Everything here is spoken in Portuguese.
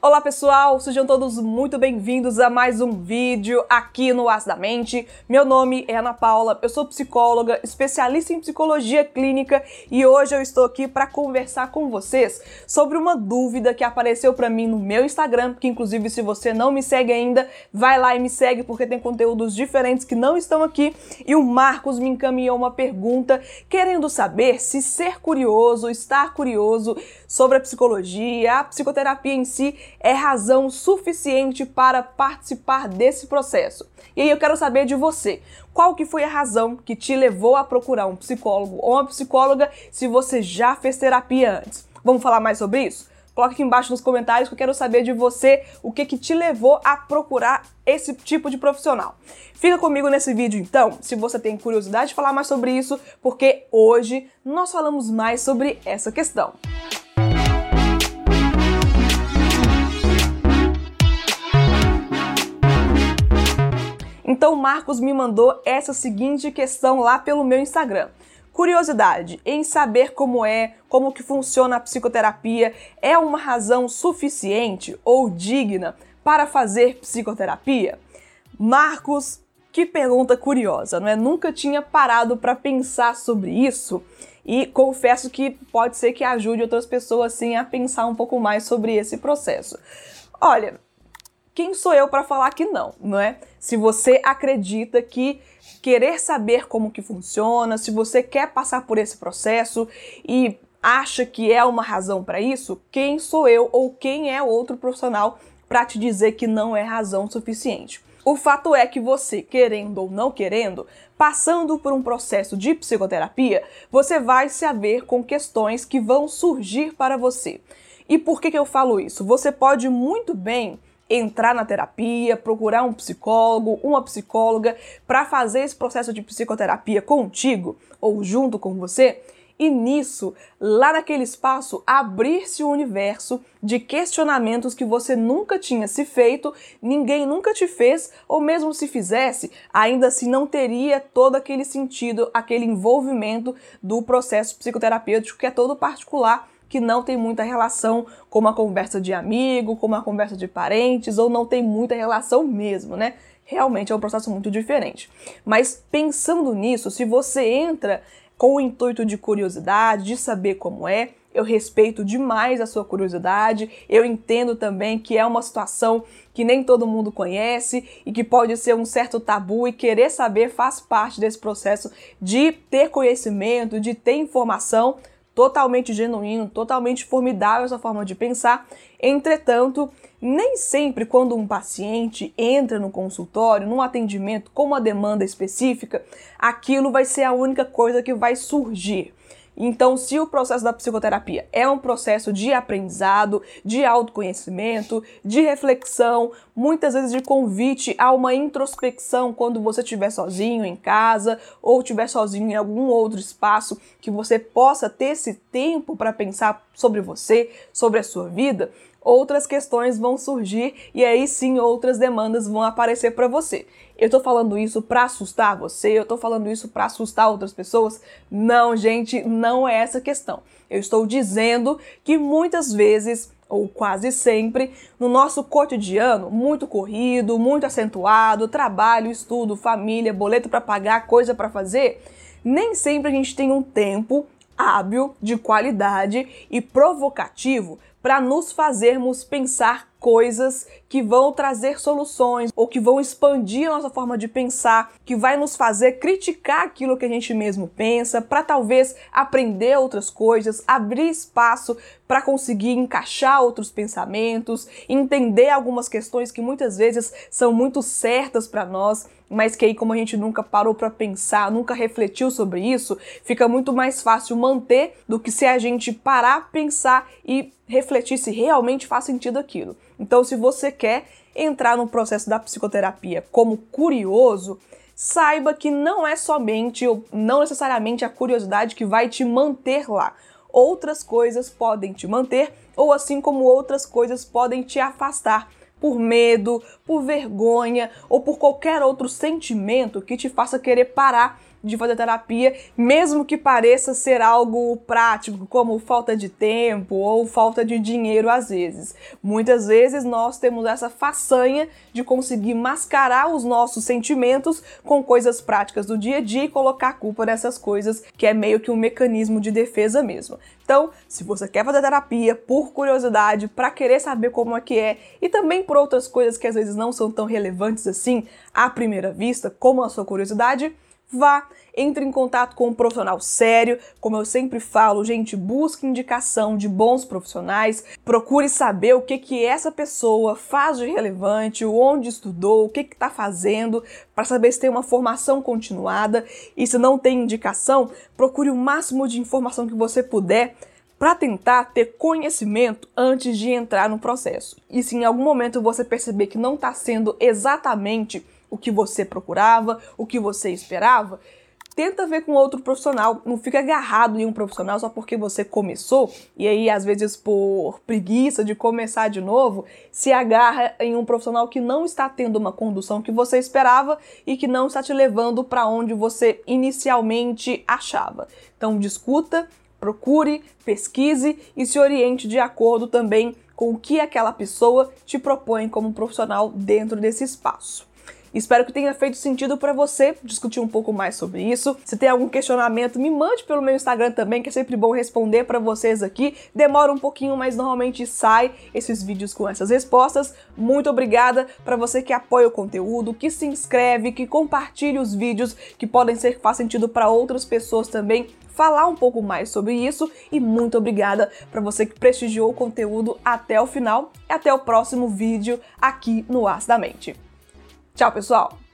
Olá pessoal, sejam todos muito bem-vindos a mais um vídeo aqui no As da Mente. Meu nome é Ana Paula, eu sou psicóloga, especialista em psicologia clínica e hoje eu estou aqui para conversar com vocês sobre uma dúvida que apareceu para mim no meu Instagram, que inclusive se você não me segue ainda, vai lá e me segue porque tem conteúdos diferentes que não estão aqui. E o Marcos me encaminhou uma pergunta querendo saber se ser curioso, estar curioso sobre a psicologia, a psicoterapia em si é razão suficiente para participar desse processo. E aí eu quero saber de você, qual que foi a razão que te levou a procurar um psicólogo ou uma psicóloga se você já fez terapia antes? Vamos falar mais sobre isso? Coloque aqui embaixo nos comentários que eu quero saber de você o que, que te levou a procurar esse tipo de profissional. Fica comigo nesse vídeo então, se você tem curiosidade de falar mais sobre isso, porque hoje nós falamos mais sobre essa questão. Então Marcos me mandou essa seguinte questão lá pelo meu Instagram. Curiosidade em saber como é, como que funciona a psicoterapia é uma razão suficiente ou digna para fazer psicoterapia? Marcos, que pergunta curiosa, não é? Nunca tinha parado para pensar sobre isso e confesso que pode ser que ajude outras pessoas sim a pensar um pouco mais sobre esse processo. Olha, quem sou eu para falar que não, não é? Se você acredita que querer saber como que funciona, se você quer passar por esse processo e acha que é uma razão para isso, quem sou eu ou quem é outro profissional para te dizer que não é razão suficiente? O fato é que você, querendo ou não querendo, passando por um processo de psicoterapia, você vai se haver com questões que vão surgir para você. E por que, que eu falo isso? Você pode muito bem entrar na terapia, procurar um psicólogo, uma psicóloga para fazer esse processo de psicoterapia contigo ou junto com você. E nisso, lá naquele espaço, abrir-se o universo de questionamentos que você nunca tinha se feito, ninguém nunca te fez, ou mesmo se fizesse, ainda assim não teria todo aquele sentido, aquele envolvimento do processo psicoterapêutico que é todo particular que não tem muita relação com uma conversa de amigo, com uma conversa de parentes, ou não tem muita relação mesmo, né? Realmente é um processo muito diferente. Mas pensando nisso, se você entra com o intuito de curiosidade, de saber como é, eu respeito demais a sua curiosidade. Eu entendo também que é uma situação que nem todo mundo conhece e que pode ser um certo tabu e querer saber faz parte desse processo de ter conhecimento, de ter informação totalmente genuíno, totalmente formidável essa forma de pensar. Entretanto, nem sempre quando um paciente entra no consultório, num atendimento com uma demanda específica, aquilo vai ser a única coisa que vai surgir. Então, se o processo da psicoterapia é um processo de aprendizado, de autoconhecimento, de reflexão, muitas vezes de convite a uma introspecção quando você estiver sozinho em casa ou estiver sozinho em algum outro espaço, que você possa ter esse tempo para pensar sobre você, sobre a sua vida, outras questões vão surgir e aí sim outras demandas vão aparecer para você. Eu tô falando isso para assustar você? Eu tô falando isso para assustar outras pessoas? Não, gente, não é essa questão. Eu estou dizendo que muitas vezes ou quase sempre, no nosso cotidiano, muito corrido, muito acentuado, trabalho, estudo, família, boleto para pagar, coisa para fazer, nem sempre a gente tem um tempo hábil, de qualidade e provocativo para nos fazermos pensar coisas que vão trazer soluções ou que vão expandir a nossa forma de pensar, que vai nos fazer criticar aquilo que a gente mesmo pensa, para talvez aprender outras coisas, abrir espaço para conseguir encaixar outros pensamentos, entender algumas questões que muitas vezes são muito certas para nós, mas que aí como a gente nunca parou para pensar, nunca refletiu sobre isso, fica muito mais fácil manter do que se a gente parar, pensar e refletir se realmente faz sentido aquilo. Então, se você quer entrar no processo da psicoterapia como curioso, saiba que não é somente ou não necessariamente a curiosidade que vai te manter lá. Outras coisas podem te manter, ou assim como outras coisas podem te afastar por medo, por vergonha ou por qualquer outro sentimento que te faça querer parar de fazer terapia, mesmo que pareça ser algo prático, como falta de tempo ou falta de dinheiro às vezes. Muitas vezes nós temos essa façanha de conseguir mascarar os nossos sentimentos com coisas práticas do dia a dia e colocar a culpa nessas coisas, que é meio que um mecanismo de defesa mesmo. Então, se você quer fazer terapia por curiosidade, para querer saber como é que é e também por outras coisas que às vezes não são tão relevantes assim à primeira vista, como a sua curiosidade, vá, entre em contato com um profissional sério. Como eu sempre falo, gente, busque indicação de bons profissionais, procure saber o que que essa pessoa faz de relevante, onde estudou, o que que está fazendo, para saber se tem uma formação continuada e se não tem indicação, procure o máximo de informação que você puder para tentar ter conhecimento antes de entrar no processo. E se em algum momento você perceber que não está sendo exatamente o que você procurava, o que você esperava, tenta ver com outro profissional, não fica agarrado em um profissional só porque você começou e aí às vezes por preguiça de começar de novo, se agarra em um profissional que não está tendo uma condução que você esperava e que não está te levando para onde você inicialmente achava. Então discuta, procure, pesquise e se oriente de acordo também com o que aquela pessoa te propõe como profissional dentro desse espaço. Espero que tenha feito sentido para você discutir um pouco mais sobre isso. Se tem algum questionamento, me mande pelo meu Instagram também, que é sempre bom responder para vocês aqui. Demora um pouquinho, mas normalmente sai esses vídeos com essas respostas. Muito obrigada para você que apoia o conteúdo, que se inscreve, que compartilha os vídeos que podem ser que faz sentido para outras pessoas também falar um pouco mais sobre isso e muito obrigada para você que prestigiou o conteúdo até o final e até o próximo vídeo aqui no As da Mente. Tchau, pessoal!